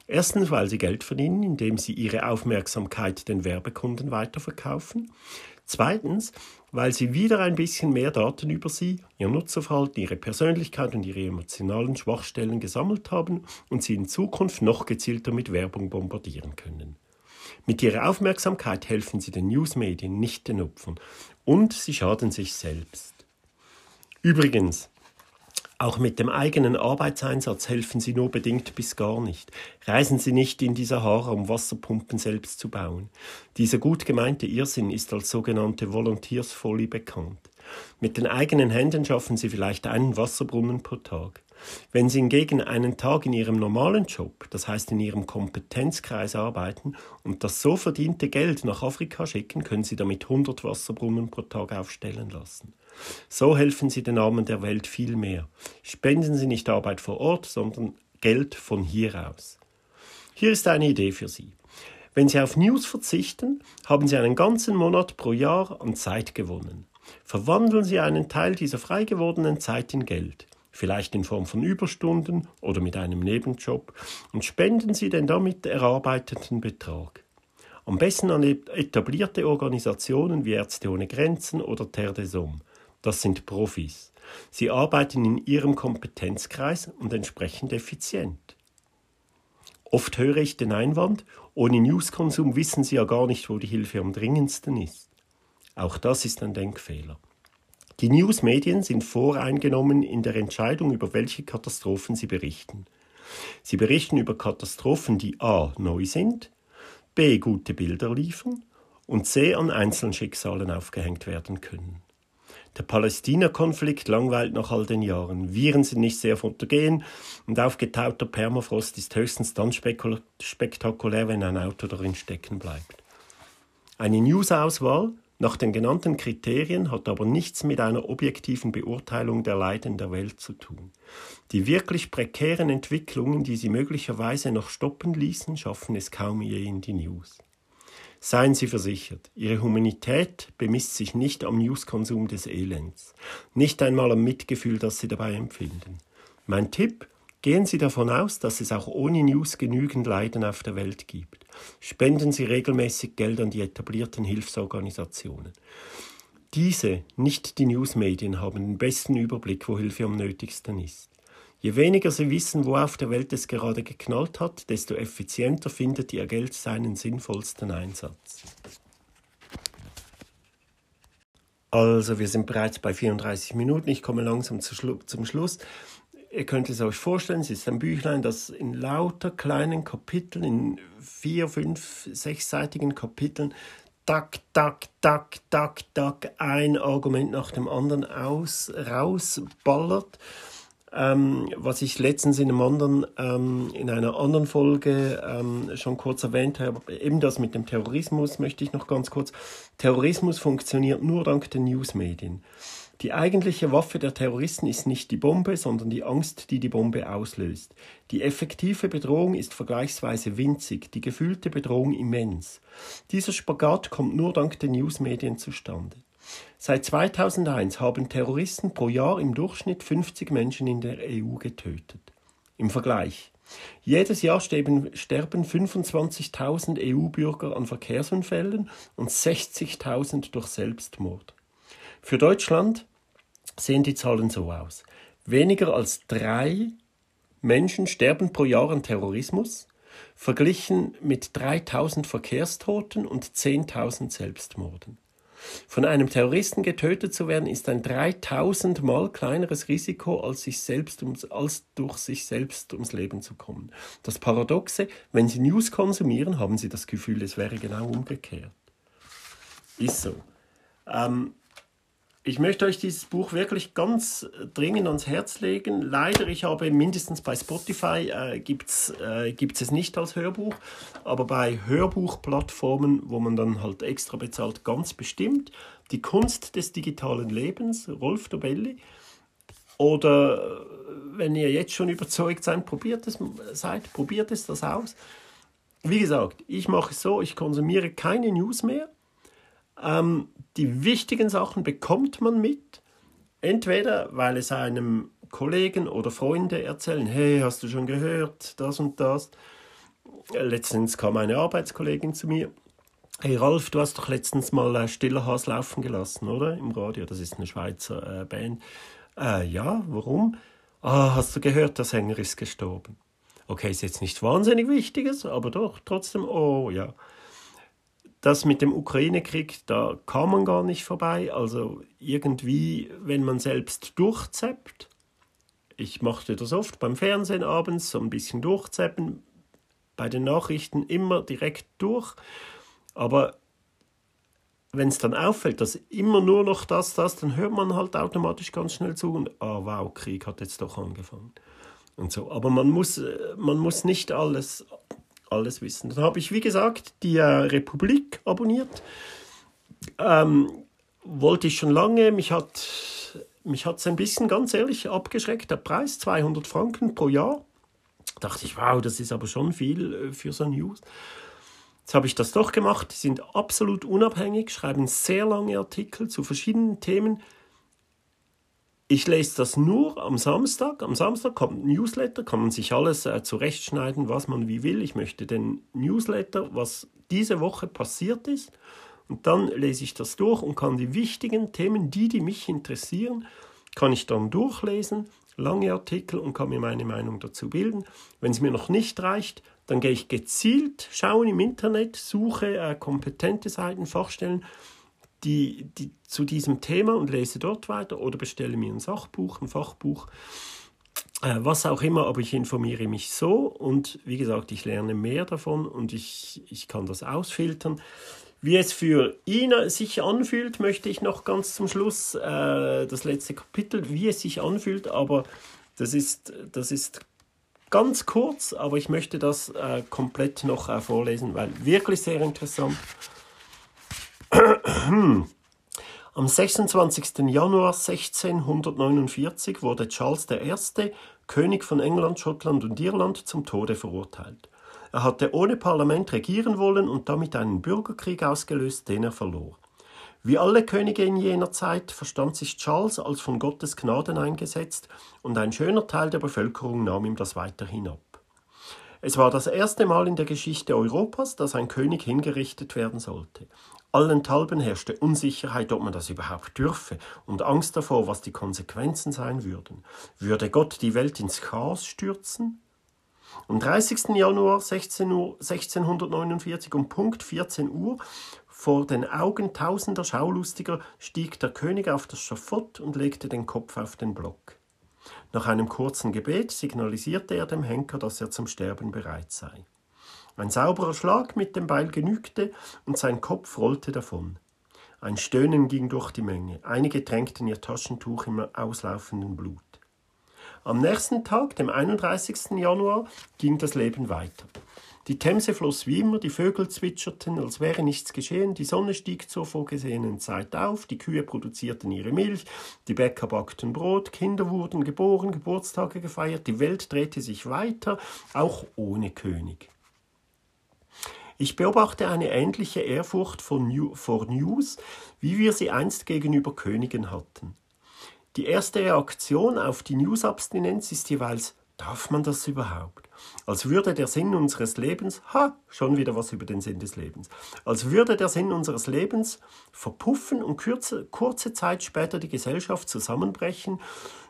Erstens, weil sie Geld verdienen, indem sie ihre Aufmerksamkeit den Werbekunden weiterverkaufen. Zweitens, weil sie wieder ein bisschen mehr Daten über sie, ihr Nutzerverhalten, ihre Persönlichkeit und ihre emotionalen Schwachstellen gesammelt haben und sie in Zukunft noch gezielter mit Werbung bombardieren können. Mit ihrer Aufmerksamkeit helfen sie den Newsmedien, nicht den Opfern, und sie schaden sich selbst. Übrigens, auch mit dem eigenen Arbeitseinsatz helfen Sie nur bedingt bis gar nicht. Reisen Sie nicht in die Sahara, um Wasserpumpen selbst zu bauen. Dieser gut gemeinte Irrsinn ist als sogenannte Volunteersfolie bekannt. Mit den eigenen Händen schaffen Sie vielleicht einen Wasserbrunnen pro Tag. Wenn Sie hingegen einen Tag in Ihrem normalen Job, das heißt in Ihrem Kompetenzkreis arbeiten und das so verdiente Geld nach Afrika schicken, können Sie damit 100 Wasserbrunnen pro Tag aufstellen lassen. So helfen Sie den Armen der Welt viel mehr. Spenden Sie nicht Arbeit vor Ort, sondern Geld von hier aus. Hier ist eine Idee für Sie. Wenn Sie auf News verzichten, haben Sie einen ganzen Monat pro Jahr an Zeit gewonnen. Verwandeln Sie einen Teil dieser frei gewordenen Zeit in Geld, vielleicht in Form von Überstunden oder mit einem Nebenjob, und spenden Sie den damit erarbeiteten Betrag. Am besten an etablierte Organisationen wie Ärzte ohne Grenzen oder Terre des Hommes. Das sind Profis. Sie arbeiten in ihrem Kompetenzkreis und entsprechend effizient. Oft höre ich den Einwand, ohne Newskonsum wissen Sie ja gar nicht, wo die Hilfe am dringendsten ist. Auch das ist ein Denkfehler. Die Newsmedien sind voreingenommen in der Entscheidung, über welche Katastrophen sie berichten. Sie berichten über Katastrophen, die a. neu sind, b. gute Bilder liefern und c. an Einzelschicksalen aufgehängt werden können. Der Palästina-Konflikt langweilt nach all den Jahren. Viren sind nicht sehr fotogen und aufgetauter Permafrost ist höchstens dann spektakulär, wenn ein Auto darin stecken bleibt. Eine News-Auswahl nach den genannten Kriterien hat aber nichts mit einer objektiven Beurteilung der Leiden der Welt zu tun. Die wirklich prekären Entwicklungen, die sie möglicherweise noch stoppen ließen, schaffen es kaum je in die News. Seien Sie versichert, Ihre Humanität bemisst sich nicht am Newskonsum des Elends, nicht einmal am Mitgefühl, das Sie dabei empfinden. Mein Tipp, gehen Sie davon aus, dass es auch ohne News genügend Leiden auf der Welt gibt. spenden Sie regelmäßig Geld an die etablierten Hilfsorganisationen. Diese, nicht die Newsmedien, haben den besten Überblick, wo Hilfe am nötigsten ist. Je weniger sie wissen, wo auf der Welt es gerade geknallt hat, desto effizienter findet ihr Geld seinen sinnvollsten Einsatz. Also, wir sind bereits bei 34 Minuten. Ich komme langsam zum Schluss. Ihr könnt es euch vorstellen, es ist ein Büchlein, das in lauter kleinen Kapiteln, in vier, fünf, sechsseitigen Kapiteln, tak, tak, tak, tak, tak, ein Argument nach dem anderen aus, rausballert. Ähm, was ich letztens in, einem anderen, ähm, in einer anderen Folge ähm, schon kurz erwähnt habe, eben das mit dem Terrorismus möchte ich noch ganz kurz. Terrorismus funktioniert nur dank den Newsmedien. Die eigentliche Waffe der Terroristen ist nicht die Bombe, sondern die Angst, die die Bombe auslöst. Die effektive Bedrohung ist vergleichsweise winzig, die gefühlte Bedrohung immens. Dieser Spagat kommt nur dank den Newsmedien zustande. Seit 2001 haben Terroristen pro Jahr im Durchschnitt 50 Menschen in der EU getötet. Im Vergleich. Jedes Jahr sterben, 25.000 EU-Bürger an Verkehrsunfällen und 60.000 durch Selbstmord. Für Deutschland sehen die Zahlen so aus. Weniger als drei Menschen sterben pro Jahr an Terrorismus, verglichen mit 3000 Verkehrstoten und 10.000 Selbstmorden. Von einem Terroristen getötet zu werden, ist ein 3000 Mal kleineres Risiko, als, sich selbst ums, als durch sich selbst ums Leben zu kommen. Das Paradoxe, wenn Sie News konsumieren, haben Sie das Gefühl, es wäre genau umgekehrt. Ist so. Ähm, ich möchte euch dieses Buch wirklich ganz dringend ans Herz legen. Leider, ich habe mindestens bei Spotify äh, gibt es äh, es nicht als Hörbuch, aber bei Hörbuchplattformen, wo man dann halt extra bezahlt, ganz bestimmt. Die Kunst des digitalen Lebens, Rolf Dobelli. Oder äh, wenn ihr jetzt schon überzeugt seid, probiert es, seid, probiert es das aus. Wie gesagt, ich mache es so, ich konsumiere keine News mehr. Ähm, die wichtigen Sachen bekommt man mit, entweder weil es einem Kollegen oder Freunde erzählen, hey, hast du schon gehört, das und das. Letztens kam eine Arbeitskollegin zu mir, hey Ralf, du hast doch letztens mal äh, Stiller Haas laufen gelassen, oder? Im Radio, das ist eine Schweizer äh, Band. Äh, ja, warum? Ah, hast du gehört, der Sänger ist gestorben. Okay, ist jetzt nicht wahnsinnig Wichtiges, aber doch, trotzdem, oh ja. Das mit dem Ukraine-Krieg, da kam man gar nicht vorbei. Also irgendwie, wenn man selbst durchzeppt, ich machte das oft beim Fernsehen abends, so ein bisschen durchzeppen, bei den Nachrichten immer direkt durch. Aber wenn es dann auffällt, dass immer nur noch das, das, dann hört man halt automatisch ganz schnell zu und, ah oh, wow, Krieg hat jetzt doch angefangen. Und so. Aber man muss, äh, man muss nicht alles alles wissen. Dann habe ich, wie gesagt, die äh, Republik abonniert. Ähm, wollte ich schon lange. Mich hat mich es ein bisschen, ganz ehrlich, abgeschreckt. Der Preis 200 Franken pro Jahr. Da dachte ich, wow, das ist aber schon viel äh, für so News. Jetzt habe ich das doch gemacht. Die sind absolut unabhängig, schreiben sehr lange Artikel zu verschiedenen Themen. Ich lese das nur am Samstag. Am Samstag kommt ein Newsletter, kann man sich alles äh, zurechtschneiden, was man wie will. Ich möchte den Newsletter, was diese Woche passiert ist. Und dann lese ich das durch und kann die wichtigen Themen, die, die mich interessieren, kann ich dann durchlesen, lange Artikel und kann mir meine Meinung dazu bilden. Wenn es mir noch nicht reicht, dann gehe ich gezielt schauen im Internet, suche äh, kompetente Seiten, Fachstellen die, die, zu diesem Thema und lese dort weiter oder bestelle mir ein Sachbuch, ein Fachbuch, äh, was auch immer, aber ich informiere mich so und wie gesagt, ich lerne mehr davon und ich, ich kann das ausfiltern. Wie es für ihn sich anfühlt, möchte ich noch ganz zum Schluss äh, das letzte Kapitel, wie es sich anfühlt, aber das ist, das ist ganz kurz, aber ich möchte das äh, komplett noch äh, vorlesen, weil wirklich sehr interessant. Am 26. Januar 1649 wurde Charles I., König von England, Schottland und Irland, zum Tode verurteilt. Er hatte ohne Parlament regieren wollen und damit einen Bürgerkrieg ausgelöst, den er verlor. Wie alle Könige in jener Zeit verstand sich Charles als von Gottes Gnaden eingesetzt und ein schöner Teil der Bevölkerung nahm ihm das weiterhin ab. Es war das erste Mal in der Geschichte Europas, dass ein König hingerichtet werden sollte. Allenthalben herrschte Unsicherheit, ob man das überhaupt dürfe, und Angst davor, was die Konsequenzen sein würden. Würde Gott die Welt ins Chaos stürzen? Am 30. Januar 16 Uhr, 1649 um Punkt 14 Uhr vor den Augen tausender Schaulustiger stieg der König auf das Schafott und legte den Kopf auf den Block. Nach einem kurzen Gebet signalisierte er dem Henker, dass er zum Sterben bereit sei. Ein sauberer Schlag mit dem Beil genügte, und sein Kopf rollte davon. Ein Stöhnen ging durch die Menge. Einige tränkten ihr Taschentuch im auslaufenden Blut. Am nächsten Tag, dem 31. Januar, ging das Leben weiter. Die Themse floss wie immer, die Vögel zwitscherten, als wäre nichts geschehen, die Sonne stieg zur vorgesehenen Zeit auf, die Kühe produzierten ihre Milch, die Bäcker backten Brot, Kinder wurden geboren, Geburtstage gefeiert, die Welt drehte sich weiter, auch ohne König. Ich beobachte eine ähnliche Ehrfurcht vor News, wie wir sie einst gegenüber Königen hatten. Die erste Reaktion auf die News-Abstinenz ist jeweils, darf man das überhaupt? Als würde der Sinn unseres Lebens, ha, schon wieder was über den Sinn des Lebens, als würde der Sinn unseres Lebens verpuffen und kürze, kurze Zeit später die Gesellschaft zusammenbrechen,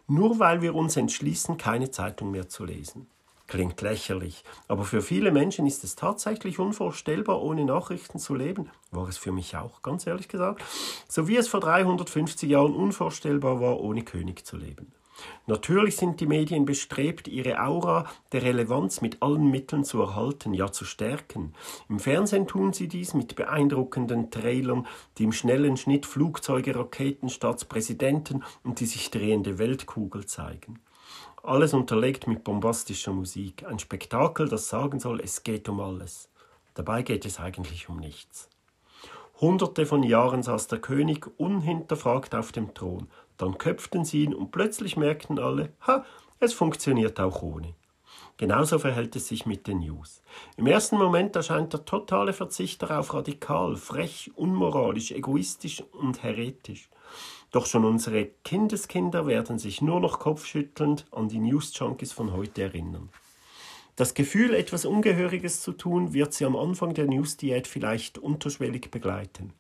nur weil wir uns entschließen, keine Zeitung mehr zu lesen. Klingt lächerlich, aber für viele Menschen ist es tatsächlich unvorstellbar, ohne Nachrichten zu leben. War es für mich auch, ganz ehrlich gesagt. So wie es vor 350 Jahren unvorstellbar war, ohne König zu leben. Natürlich sind die Medien bestrebt, ihre Aura der Relevanz mit allen Mitteln zu erhalten, ja zu stärken. Im Fernsehen tun sie dies mit beeindruckenden Trailern, die im schnellen Schnitt Flugzeuge, Raketen, Staatspräsidenten und die sich drehende Weltkugel zeigen. Alles unterlegt mit bombastischer Musik. Ein Spektakel, das sagen soll, es geht um alles. Dabei geht es eigentlich um nichts. Hunderte von Jahren saß der König unhinterfragt auf dem Thron. Dann köpften sie ihn und plötzlich merkten alle, ha, es funktioniert auch ohne. Genauso verhält es sich mit den News. Im ersten Moment erscheint der totale Verzicht darauf radikal, frech, unmoralisch, egoistisch und heretisch. Doch schon unsere Kindeskinder werden sich nur noch kopfschüttelnd an die News-Junkies von heute erinnern. Das Gefühl, etwas Ungehöriges zu tun, wird sie am Anfang der News-Diät vielleicht unterschwellig begleiten.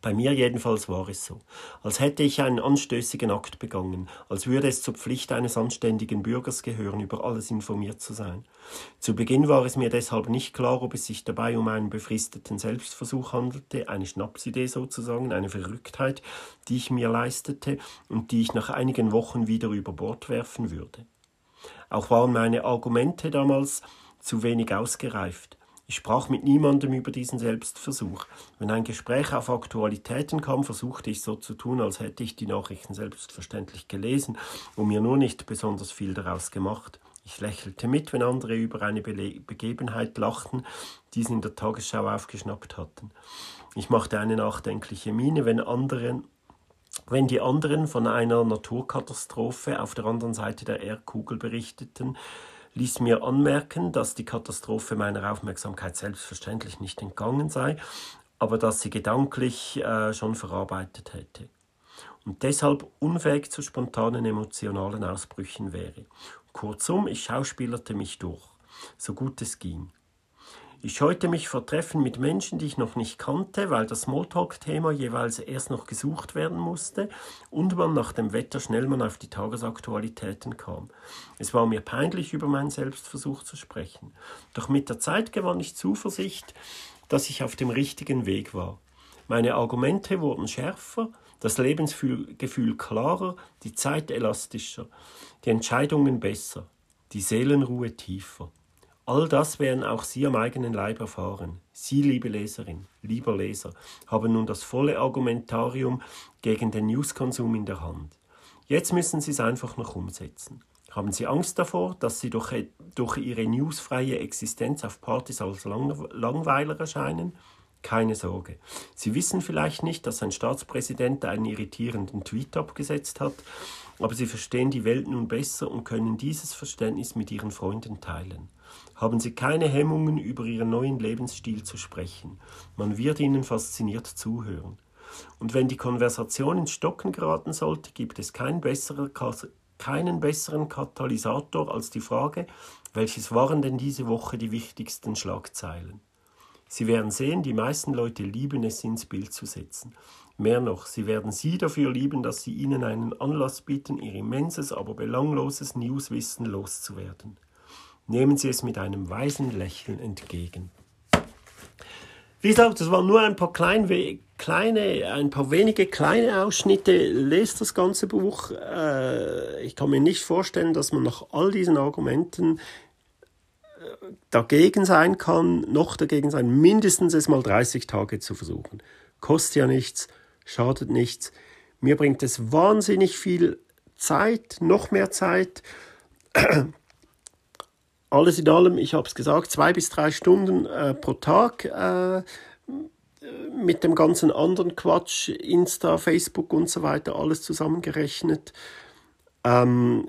Bei mir jedenfalls war es so. Als hätte ich einen anstößigen Akt begangen, als würde es zur Pflicht eines anständigen Bürgers gehören, über alles informiert zu sein. Zu Beginn war es mir deshalb nicht klar, ob es sich dabei um einen befristeten Selbstversuch handelte, eine Schnapsidee sozusagen, eine Verrücktheit, die ich mir leistete und die ich nach einigen Wochen wieder über Bord werfen würde. Auch waren meine Argumente damals zu wenig ausgereift. Ich sprach mit niemandem über diesen Selbstversuch. Wenn ein Gespräch auf Aktualitäten kam, versuchte ich so zu tun, als hätte ich die Nachrichten selbstverständlich gelesen und mir nur nicht besonders viel daraus gemacht. Ich lächelte mit, wenn andere über eine Bele Begebenheit lachten, die sie in der Tagesschau aufgeschnappt hatten. Ich machte eine nachdenkliche Miene, wenn anderen wenn die anderen von einer Naturkatastrophe auf der anderen Seite der Erdkugel berichteten, ließ mir anmerken, dass die Katastrophe meiner Aufmerksamkeit selbstverständlich nicht entgangen sei, aber dass sie gedanklich äh, schon verarbeitet hätte und deshalb unfähig zu spontanen emotionalen Ausbrüchen wäre. Kurzum, ich schauspielerte mich durch, so gut es ging. Ich scheute mich vor Treffen mit Menschen, die ich noch nicht kannte, weil das Smalltalk-Thema jeweils erst noch gesucht werden musste und man nach dem Wetter schnell mal auf die Tagesaktualitäten kam. Es war mir peinlich, über meinen Selbstversuch zu sprechen. Doch mit der Zeit gewann ich Zuversicht, dass ich auf dem richtigen Weg war. Meine Argumente wurden schärfer, das Lebensgefühl klarer, die Zeit elastischer, die Entscheidungen besser, die Seelenruhe tiefer. All das werden auch Sie am eigenen Leib erfahren. Sie, liebe Leserin, lieber Leser, haben nun das volle Argumentarium gegen den Newskonsum in der Hand. Jetzt müssen Sie es einfach noch umsetzen. Haben Sie Angst davor, dass Sie durch, durch Ihre newsfreie Existenz auf Partys als Langweiler erscheinen? Keine Sorge. Sie wissen vielleicht nicht, dass ein Staatspräsident einen irritierenden Tweet abgesetzt hat, aber Sie verstehen die Welt nun besser und können dieses Verständnis mit Ihren Freunden teilen haben sie keine Hemmungen, über ihren neuen Lebensstil zu sprechen. Man wird ihnen fasziniert zuhören. Und wenn die Konversation ins Stocken geraten sollte, gibt es kein besserer, keinen besseren Katalysator als die Frage, Welches waren denn diese Woche die wichtigsten Schlagzeilen? Sie werden sehen, die meisten Leute lieben es, ins Bild zu setzen. Mehr noch, sie werden Sie dafür lieben, dass Sie ihnen einen Anlass bieten, Ihr immenses, aber belangloses Newswissen loszuwerden. Nehmen Sie es mit einem weisen Lächeln entgegen. Wie gesagt, das waren nur ein paar kleine, kleine, ein paar wenige kleine Ausschnitte. Lest das ganze Buch. Äh, ich kann mir nicht vorstellen, dass man nach all diesen Argumenten äh, dagegen sein kann, noch dagegen sein, mindestens es mal 30 Tage zu versuchen. Kostet ja nichts, schadet nichts. Mir bringt es wahnsinnig viel Zeit, noch mehr Zeit. Alles in allem, ich habe es gesagt, zwei bis drei Stunden äh, pro Tag äh, mit dem ganzen anderen Quatsch, Insta, Facebook und so weiter, alles zusammengerechnet. Ähm,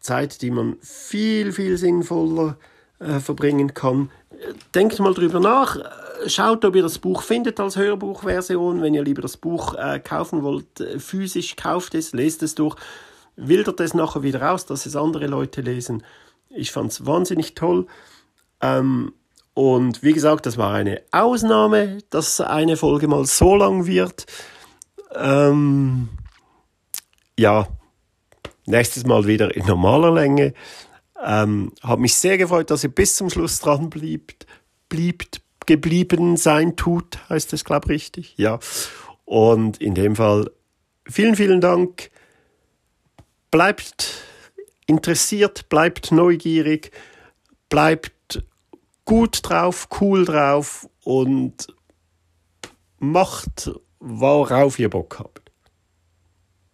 Zeit, die man viel, viel sinnvoller äh, verbringen kann. Denkt mal drüber nach. Schaut, ob ihr das Buch findet als Hörbuchversion. Wenn ihr lieber das Buch äh, kaufen wollt, äh, physisch kauft es, lest es durch, wildert es nachher wieder aus, dass es andere Leute lesen. Ich fand es wahnsinnig toll. Ähm, und wie gesagt, das war eine Ausnahme, dass eine Folge mal so lang wird. Ähm, ja, nächstes Mal wieder in normaler Länge. Ähm, habe mich sehr gefreut, dass ihr bis zum Schluss dran bliebt, bliebt, geblieben sein tut, heißt es, glaube ich, richtig. Ja. Und in dem Fall vielen, vielen Dank. Bleibt interessiert, bleibt neugierig, bleibt gut drauf, cool drauf und macht, worauf ihr Bock habt.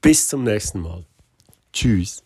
Bis zum nächsten Mal. Tschüss.